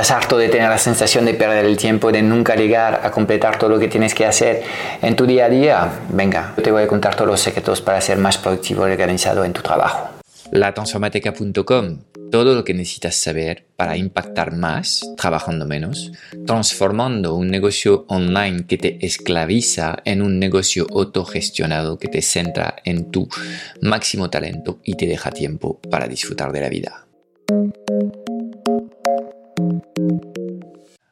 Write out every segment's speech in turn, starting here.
estás harto de tener la sensación de perder el tiempo, de nunca llegar a completar todo lo que tienes que hacer en tu día a día, venga, yo te voy a contar todos los secretos para ser más productivo y organizado en tu trabajo. Latransformateca.com, todo lo que necesitas saber para impactar más trabajando menos, transformando un negocio online que te esclaviza en un negocio autogestionado que te centra en tu máximo talento y te deja tiempo para disfrutar de la vida. Thank you.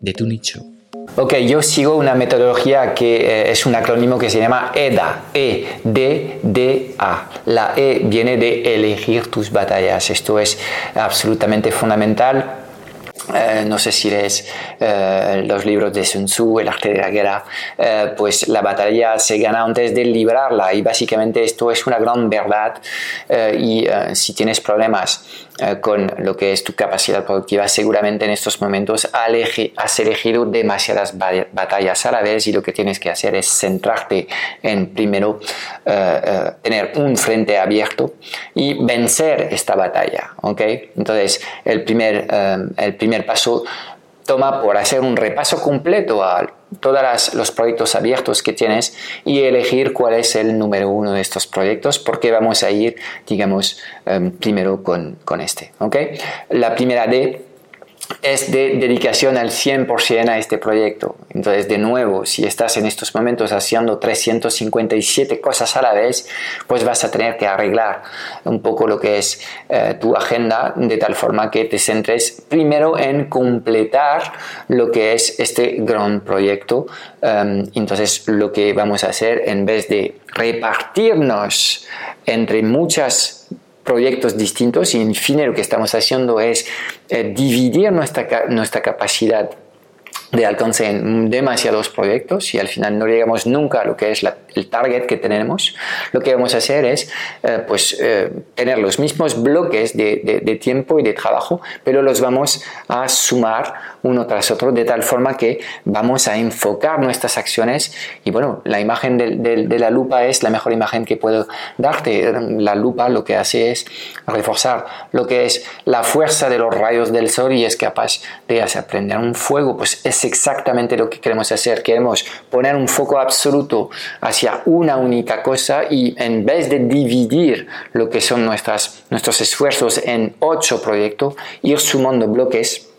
de tu nicho. Ok, yo sigo una metodología que eh, es un acrónimo que se llama EDA, E-D-D-A. La E viene de elegir tus batallas. Esto es absolutamente fundamental eh, no sé si lees eh, los libros de Sun Tzu, El arte de la guerra, pues la batalla se gana antes de librarla y básicamente esto es una gran verdad y si tienes problemas con lo que es tu capacidad productiva, seguramente en estos momentos has elegido demasiadas batallas a la vez y lo que tienes que hacer es centrarte en primero tener un frente abierto y vencer esta batalla, ¿ok? Entonces, el primer, el primer paso toma por hacer un repaso completo a todos los proyectos abiertos que tienes y elegir cuál es el número uno de estos proyectos porque vamos a ir, digamos, em, primero con, con este. ¿okay? La primera D es de dedicación al 100% a este proyecto. Entonces, de nuevo, si estás en estos momentos haciendo 357 cosas a la vez, pues vas a tener que arreglar un poco lo que es eh, tu agenda de tal forma que te centres primero en completar lo que es este gran proyecto. Em, entonces, lo que vamos a hacer en vez de repartirnos entre muchas proyectos distintos y en fin lo que estamos haciendo es eh, dividir nuestra, nuestra capacidad de alcance en demasiados proyectos y al final no llegamos nunca a lo que es el target que tenemos, lo que vamos a hacer es eh, pues, eh, tener los mismos bloques de, de, tiempo y de trabajo, pero los vamos a sumar uno tras otro de tal forma que vamos a enfocar nuestras acciones y bueno, la imagen de, la lupa es la mejor imagen que puedo darte. La lupa lo que hace es reforzar lo que es la fuerza de los rayos del sol y es capaz de hacer prender un fuego, pues es exactamente lo que queremos hacer. Queremos poner un foco absoluto hacia una única cosa y en vez de dividir lo que son nuestras, nuestros esfuerzos en ocho proyectos, ir sumando bloques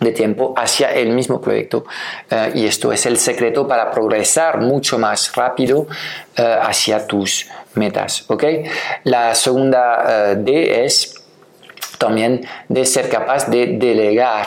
de tiempo hacia el mismo proyecto eh, y esto es el secreto para progresar mucho más rápido eh, hacia tus metas ¿ok? la segunda eh, D es también de ser capaz de delegar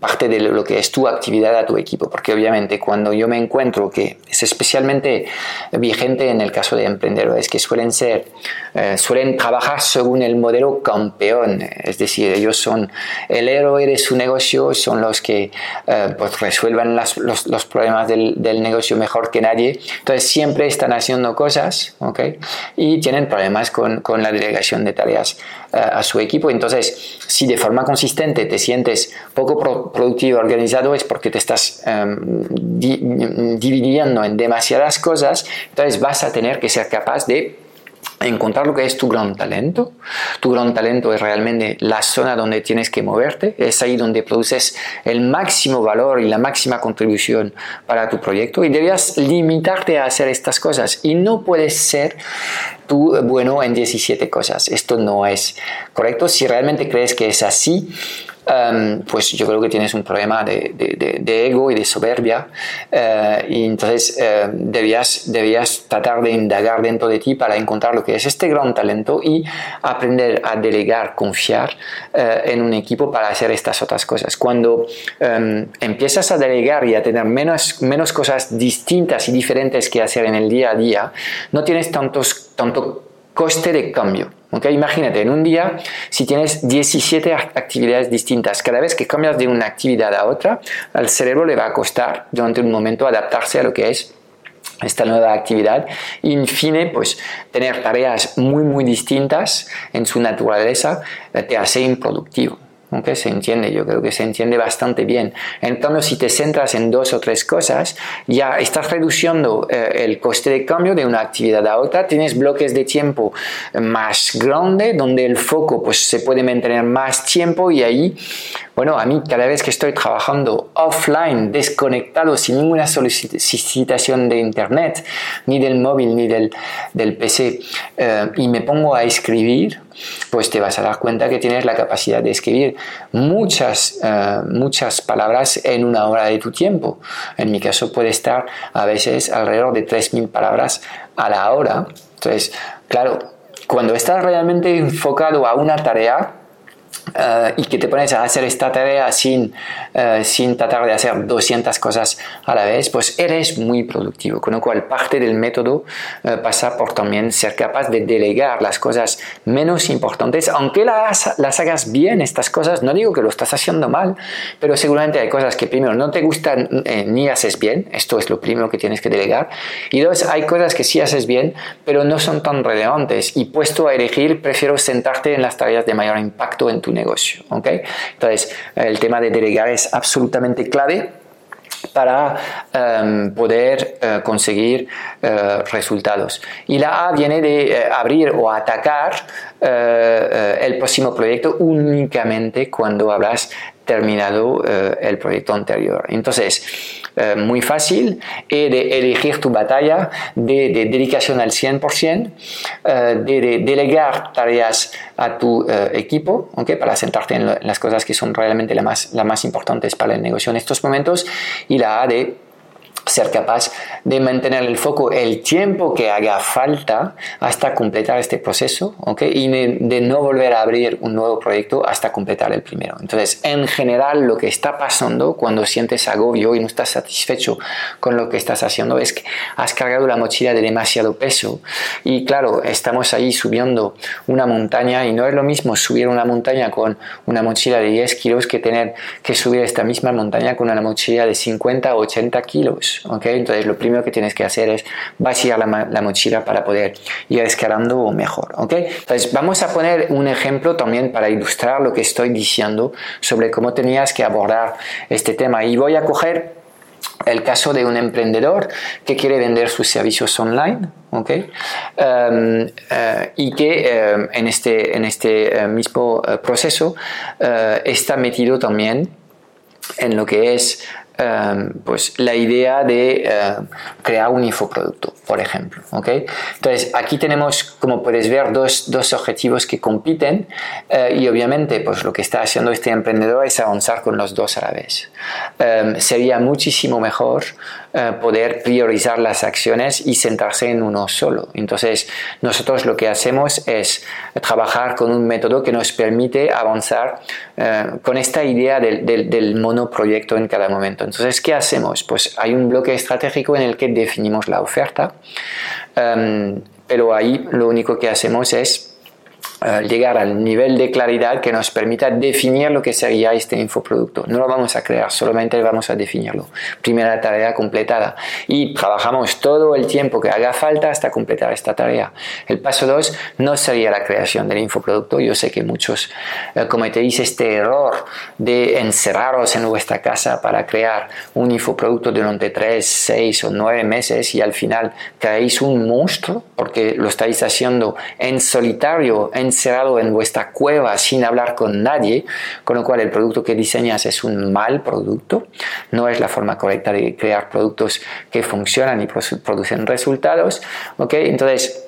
parte de lo que es tu actividad a tu equipo, porque obviamente cuando yo me encuentro que es especialmente vigente en el caso de emprendedores que suelen ser, eh, suelen trabajar según el modelo campeón, es decir, ellos son el héroe de su negocio, son los que eh, pues resuelvan los, los, problemas del, del, negocio mejor que nadie, entonces siempre están haciendo cosas, ¿ok? Y tienen problemas con, con la delegación de tareas eh, a su equipo, entonces si de forma consistente te sientes poco productivo, organizado, es porque te estás em, dividiendo en demasiadas cosas, entonces vas a tener que ser capaz de encontrar lo que es tu gran talento. Tu gran talento es realmente la zona donde tienes que moverte, es ahí donde produces el máximo valor y la máxima contribución para tu proyecto y debías limitarte a hacer estas cosas y no puedes ser tú bueno en 17 cosas. Esto no es correcto. Si realmente crees que es así, Em, pues yo creo que tienes un problema de, ego y de soberbia eh, y entonces eh, debías, debías tratar de indagar dentro de ti para encontrar lo que es este gran talento y aprender a delegar, confiar eh, en un equipo para hacer estas otras cosas. Cuando em, empiezas a delegar y a tener menos, menos cosas distintas y diferentes que hacer en el día a día, no tienes tantos, tanto coste de cambio. ¿Okay? Imagínate, en un día, si tienes 17 actividades distintas, cada vez que cambias de una actividad a otra, al cerebro le va a costar durante un momento adaptarse a lo que es esta nueva actividad y en fin pues tener tareas muy muy distintas en su naturaleza te hace improductivo aunque se entiende, yo creo que se entiende bastante bien. Entonces, si te centras en dos o tres cosas, ya estás reduciendo eh, el coste de cambio de una actividad a otra, tienes bloques de tiempo más grandes donde el foco pues, se puede mantener más tiempo y ahí, bueno, a mí cada vez que estoy trabajando offline, desconectado, sin ninguna solicitación de internet, ni del móvil, ni del, del PC, eh, y me pongo a escribir, pues te vas a dar cuenta que tienes la capacidad de escribir muchas, eh, muchas palabras en una hora de tu tiempo. En mi caso puede estar a veces alrededor de 3.000 palabras a la hora. Entonces, claro, cuando estás realmente enfocado a una tarea, eh, y que te pones a hacer esta tarea sin, eh, sin tratar de hacer 200 cosas a la vez, pues eres muy productivo. Con lo cual, parte del método eh, pasa por también ser capaz de delegar las cosas menos importantes, aunque las, las hagas bien, estas cosas, no digo que lo estás haciendo mal, pero seguramente hay cosas que primero no te gustan ni haces bien, esto es lo primero que tienes que delegar, y dos, hay cosas que sí haces bien, pero no son tan relevantes, y puesto a elegir, prefiero sentarte en las tareas de mayor impacto en tu negocio. ¿okay? Entonces, el tema de delegar es absolutamente clave para em, poder eh, conseguir eh, resultados. Y la A viene de eh, abrir o atacar el próximo proyecto únicamente cuando habrás terminado el proyecto anterior. Entonces, eh, muy fácil y de elegir tu batalla, de, dedicación al 100%, eh, de, delegar tareas a tu eh, equipo ¿okay? para sentarte en, las cosas que son realmente las más, las más importantes para el negocio en estos momentos y la A de ser capaz de mantener el foco el tiempo que haga falta hasta completar este proceso ¿okay? y de, no volver a abrir un nuevo proyecto hasta completar el primero. Entonces, en general, lo que está pasando cuando sientes agobio y no estás satisfecho con lo que estás haciendo es que has cargado la mochila de demasiado peso y claro, estamos ahí subiendo una montaña y no es lo mismo subir una montaña con una mochila de 10 kilos que tener que subir esta misma montaña con una mochila de 50 o 80 kilos. Entonces lo primero que tienes que hacer es vaciar la, mochila para poder ir escalando mejor, Entonces vamos a poner un ejemplo también para ilustrar lo que estoy diciendo sobre cómo tenías que abordar este tema. Y voy a coger el caso de un emprendedor que quiere vender sus servicios online, ¿ok? Um, eh, y que um, en este, en este uh, mismo uh, proceso está metido también en lo que es Em, pues la idea de em, crear un infoproducto, por ejemplo. ¿okay? Entonces, aquí tenemos, como puedes ver, dos, dos objetivos que compiten eh, y obviamente pues, lo que está haciendo este emprendedor es avanzar con los dos a la vez. Em, sería muchísimo mejor eh, poder priorizar las acciones y centrarse en uno solo. Entonces, nosotros lo que hacemos es trabajar con un método que nos permite avanzar eh, con esta idea del, del, del monoproyecto en cada momento. Entonces, ¿qué hacemos? Pues hay un bloque estratégico en el que definimos la oferta, em, pero ahí lo único que hacemos es eh, llegar al nivel de claridad que nos permita definir lo que sería este infoproducto. No lo vamos a crear, solamente vamos a definirlo. Primera tarea completada. Y trabajamos todo el tiempo que haga falta hasta completar esta tarea. El paso 2 no sería la creación del infoproducto. Yo sé que muchos eh, cometéis este error de encerraros en vuestra casa para crear un infoproducto durante 3, 6 o 9 meses y al final creáis un monstruo porque lo estáis haciendo en solitario, en encerrado en vuestra cueva sin hablar con nadie, con lo cual el producto que diseñas es un mal producto, no es la forma correcta de crear productos que funcionan y producen resultados, ¿ok? Entonces,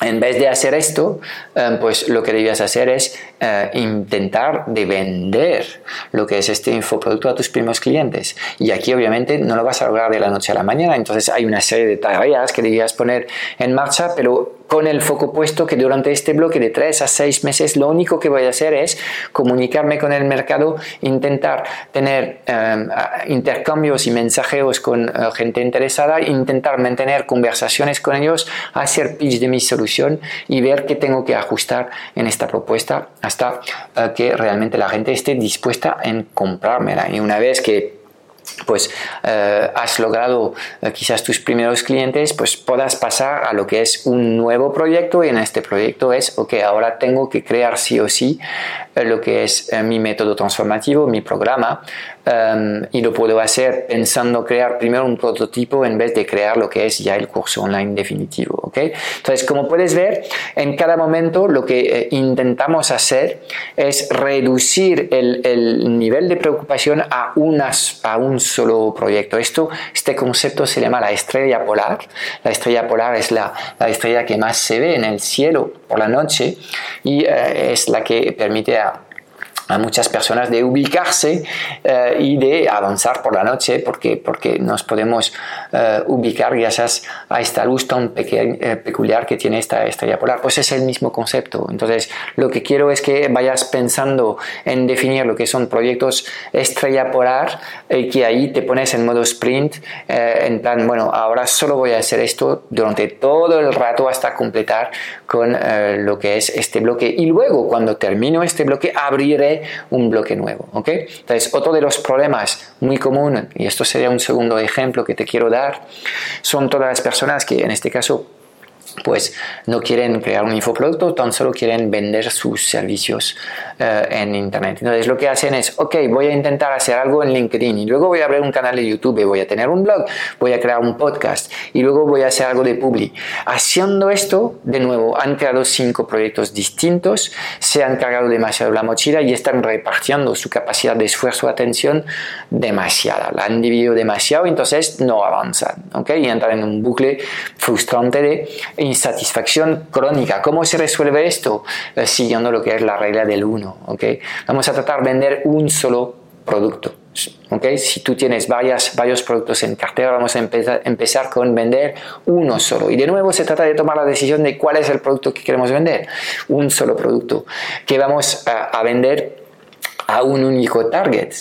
en vez de hacer esto, eh, pues lo que debías hacer es eh, intentar de vender lo que es este infoproducto a tus primeros clientes. Y aquí obviamente no lo vas a lograr de la noche a la mañana, entonces hay una serie de tareas que debías poner en marcha, pero con el foco puesto que durante este bloque de 3 a 6 meses lo único que voy a hacer es comunicarme con el mercado, intentar tener em, intercambios y mensajeos con eh, gente interesada, intentar mantener conversaciones con ellos, hacer pitch de mi solución y ver qué tengo que ajustar en esta propuesta hasta eh, que realmente la gente esté dispuesta en comprármela. Y una vez que pues eh, has logrado eh, quizás tus primeros clientes, pues puedas pasar a lo que es un nuevo proyecto y en este proyecto es, ok, ahora tengo que crear sí o sí eh, lo que es mi método transformativo, mi programa, em, y lo puedo hacer pensando crear primero un prototipo en vez de crear lo que es ya el curso online definitivo, ok. Entonces, como puedes ver, en cada momento lo que intentamos hacer es reducir el, el, nivel de preocupación a, unas, a un solo proyecto. Esto, este concepto se llama la estrella polar. La estrella polar es la, estrella que más se ve en el cielo por la noche y eh, es la que permite a a muchas personas de ubicarse eh, y de avanzar por la noche porque, porque nos podemos eh, ubicar gracias a esta luz tan eh, peculiar que tiene esta estrella polar. Pues es el mismo concepto. Entonces, lo que quiero es que vayas pensando en definir lo que son proyectos estrella polar y que ahí te pones en modo sprint, en plan, bueno, ahora solo voy a hacer esto durante todo el rato hasta completar con lo que es este bloque. Y luego, cuando termino este bloque, abriré un bloque nuevo. ¿ok? Entonces, otro de los problemas muy común, y esto sería un segundo ejemplo que te quiero dar, son todas las personas que en este caso pues no quieren crear un infoproducto, tan solo quieren vender sus servicios eh, en Internet. Entonces lo que hacen es, ok, voy a intentar hacer algo en LinkedIn y luego voy a abrir un canal de YouTube, voy a tener un blog, voy a crear un podcast y luego voy a hacer algo de Publi. Haciendo esto, de nuevo, han creado cinco proyectos distintos, se han cargado demasiado la mochila y están repartiendo su capacidad de esfuerzo atención demasiada. La han dividido demasiado, entonces no avanzan, ¿ok? Y entran en un bucle frustrante de insatisfacción crónica. ¿Cómo se resuelve esto? Eh, siguiendo lo que es la regla del 1. ¿okay? Vamos a tratar de vender un solo producto. ¿okay? Si tú tienes varias, varios productos en cartera, vamos a empezar, empezar con vender uno solo. Y de nuevo se trata de tomar la decisión de cuál es el producto que queremos vender. Un solo producto que vamos a, a vender a un único target.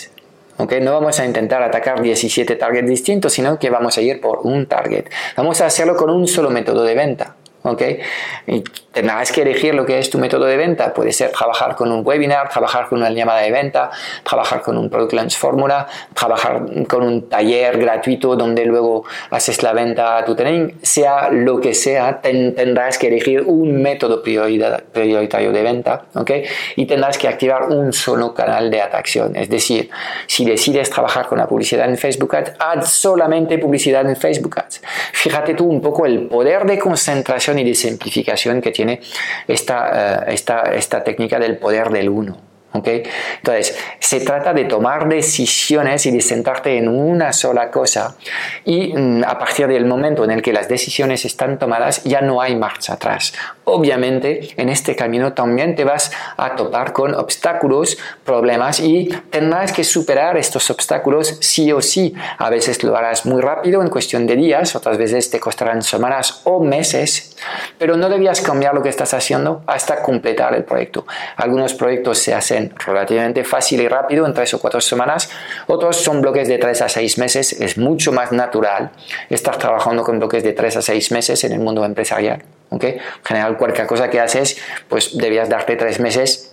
Okay, no vamos a intentar atacar 17 targets distintos, sino que vamos a ir por un target. Vamos a hacerlo con un solo método de venta. ¿Okay? Y tendrás que elegir lo que es tu método de venta. Puede ser trabajar con un webinar, trabajar con una llamada de venta, trabajar con un Product Launch Fórmula, trabajar con un taller gratuito donde luego haces la venta a tu training. Sea lo que sea, tendrás que elegir un método prioritario de venta, ¿okay? Y tendrás que activar un solo canal de atracción. Es decir, si decides trabajar con la publicidad en Facebook Ads, haz solamente publicidad en Facebook Ads. Fíjate tú un poco el poder de concentración y de simplificación que tiene esta, eh, esta, esta técnica del poder del uno. ¿Okay? Entonces, se trata de tomar decisiones y de sentarte en una sola cosa y mm, a partir del momento en el que las decisiones están tomadas ya no hay marcha atrás. Obviamente, en este camino también te vas a topar con obstáculos, problemas y tendrás que superar estos obstáculos sí o sí. A veces lo harás muy rápido, en cuestión de días, otras veces te costarán semanas o meses, pero no debías cambiar lo que estás haciendo hasta completar el proyecto. Algunos proyectos se hacen relativamente fácil y rápido en tres o cuatro semanas. Otros son bloques de tres a seis meses. Es mucho más natural estar trabajando con bloques de tres a seis meses en el mundo empresarial. ¿okay? En general, cualquier cosa que haces, pues debías darte tres meses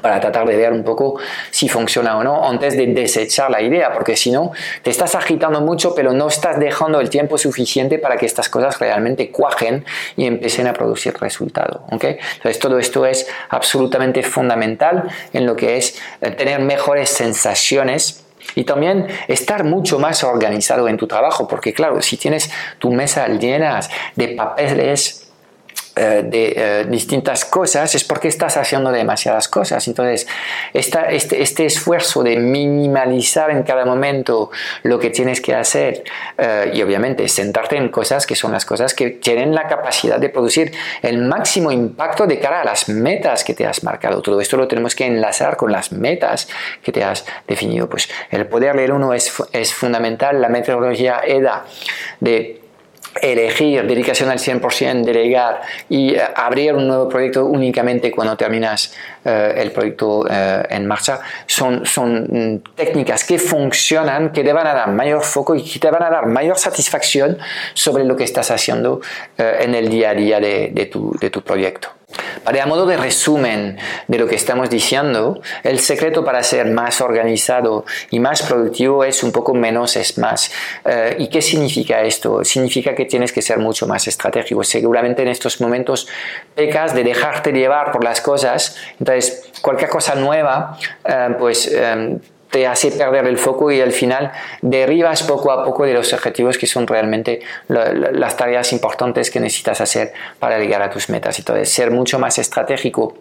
para tratar de ver un poco si funciona o no antes de desechar la idea, porque si no, te estás agitando mucho, pero no estás dejando el tiempo suficiente para que estas cosas realmente cuajen y empiecen a producir resultado. ¿okay? Entonces, todo esto es absolutamente fundamental en lo que es eh, tener mejores sensaciones y también estar mucho más organizado en tu trabajo, porque claro, si tienes tu mesa llena de papeles, eh, de eh, distintas cosas es porque estás haciendo demasiadas cosas. Entonces, esta, este, este, esfuerzo de minimalizar en cada momento lo que tienes que hacer eh, y obviamente sentarte en cosas que son las cosas que tienen la capacidad de producir el máximo impacto de cara a las metas que te has marcado. Todo esto lo tenemos que enlazar con las metas que te has definido. Pues el poder leer uno es, es fundamental. La metodología EDA de elegir dedicación al 100%, delegar y eh, abrir un nuevo proyecto únicamente cuando terminas eh, el proyecto eh, en marcha, son, son mm, técnicas que funcionan, que te van a dar mayor foco y que te van a dar mayor satisfacción sobre lo que estás haciendo en el día a día de tu proyecto. Para modo de resumen de lo que estamos diciendo, el secreto para ser más organizado y más productivo es un poco menos es más. Eh, ¿Y qué significa esto? Significa que tienes que ser mucho más estratégico. Seguramente en estos momentos pecas de dejarte llevar por las cosas, entonces cualquier cosa nueva, eh, pues... Te hace perder el foco y al final derribas poco a poco de los objetivos que son realmente las tareas importantes que necesitas hacer para llegar a tus metas. Entonces, ser mucho más estratégico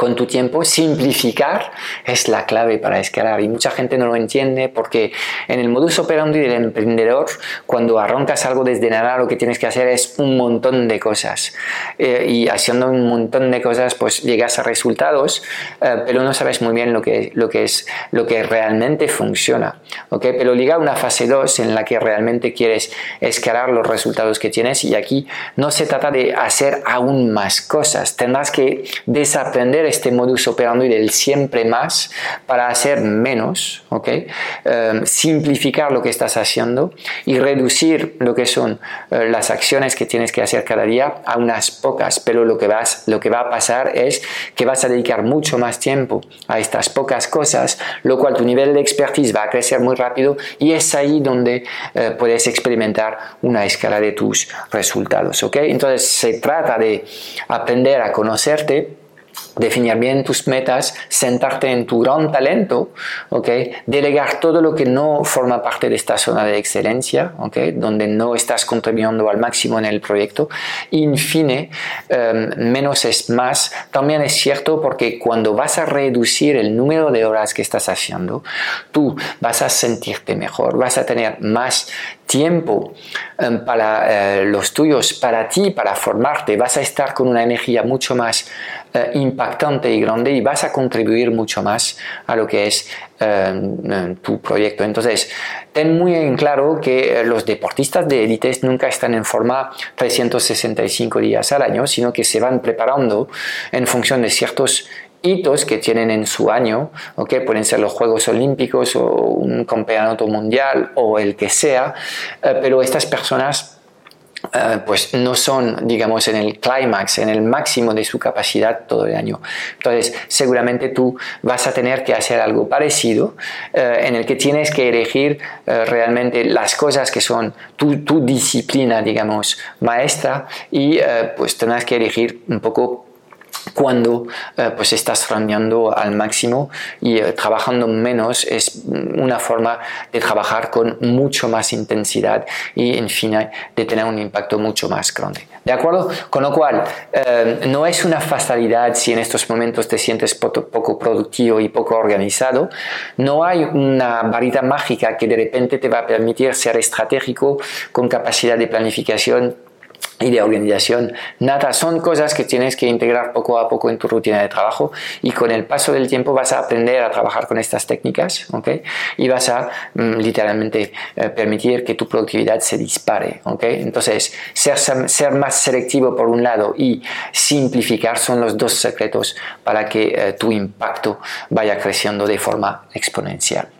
con tu tiempo, simplificar es la clave para escalar. Y mucha gente no lo entiende porque en el modus operandi del emprendedor, cuando arrancas algo desde nada, lo que tienes que hacer es un montón de cosas. Eh, y haciendo un montón de cosas pues llegas a resultados, eh, pero no sabes muy bien lo que, lo que es lo que realmente funciona, ¿ok? Pero llega una fase 2 en la que realmente quieres escalar los resultados que tienes. Y aquí no se trata de hacer aún más cosas, tendrás que desaprender este modus operandi del siempre más para hacer menos, ¿ok? Em, simplificar lo que estás haciendo y reducir lo que son eh, las acciones que tienes que hacer cada día a unas pocas, pero lo que, vas, lo que va a pasar es que vas a dedicar mucho más tiempo a estas pocas cosas, lo cual tu nivel de expertise va a crecer muy rápido y es ahí donde eh, puedes experimentar una escala de tus resultados, ¿ok? Entonces se trata de aprender a conocerte definir bien tus metas, sentarte en tu gran talento, ¿okay? delegar todo lo que no forma parte de esta zona de excelencia, ¿okay? donde no estás contribuyendo al máximo en el proyecto. Y, em, menos es más. También es cierto porque cuando vas a reducir el número de horas que estás haciendo, tú vas a sentirte mejor, vas a tener más tiempo em, para eh, los tuyos, para ti, para formarte, vas a estar con una energía mucho más eh, impactante y grande y vas a contribuir mucho más a lo que es em, tu proyecto. Entonces, ten muy en claro que eh, los deportistas de élites nunca están en forma 365 días al año, sino que se van preparando en función de ciertos hitos que tienen en su año, ¿okay? pueden ser los Juegos Olímpicos o un campeonato mundial o el que sea, eh, pero estas personas eh, pues no son, digamos, en el clímax, en el máximo de su capacidad todo el año. Entonces, seguramente tú vas a tener que hacer algo parecido, eh, en el que tienes que elegir realmente las cosas que son tu, tu disciplina, digamos, maestra, y pues tendrás que elegir un poco cuando eh, pues estás randeando al máximo y eh, trabajando menos es una forma de trabajar con mucho más intensidad y en fin de tener un impacto mucho más grande. ¿De acuerdo? Con lo cual, eh, no es una fatalidad si en estos momentos te sientes poco productivo y poco organizado. No hay una varita mágica que de repente te va a permitir ser estratégico con capacidad de planificación y de organización. Nada, son cosas que tienes que integrar poco a poco en tu rutina de trabajo y con el paso del tiempo vas a aprender a trabajar con estas técnicas, ¿ok? Y vas a mm, literalmente eh, permitir que tu productividad se dispare, ¿ok? Entonces, ser, ser más selectivo por un lado y simplificar son los dos secretos para que eh, tu impacto vaya creciendo de forma exponencial.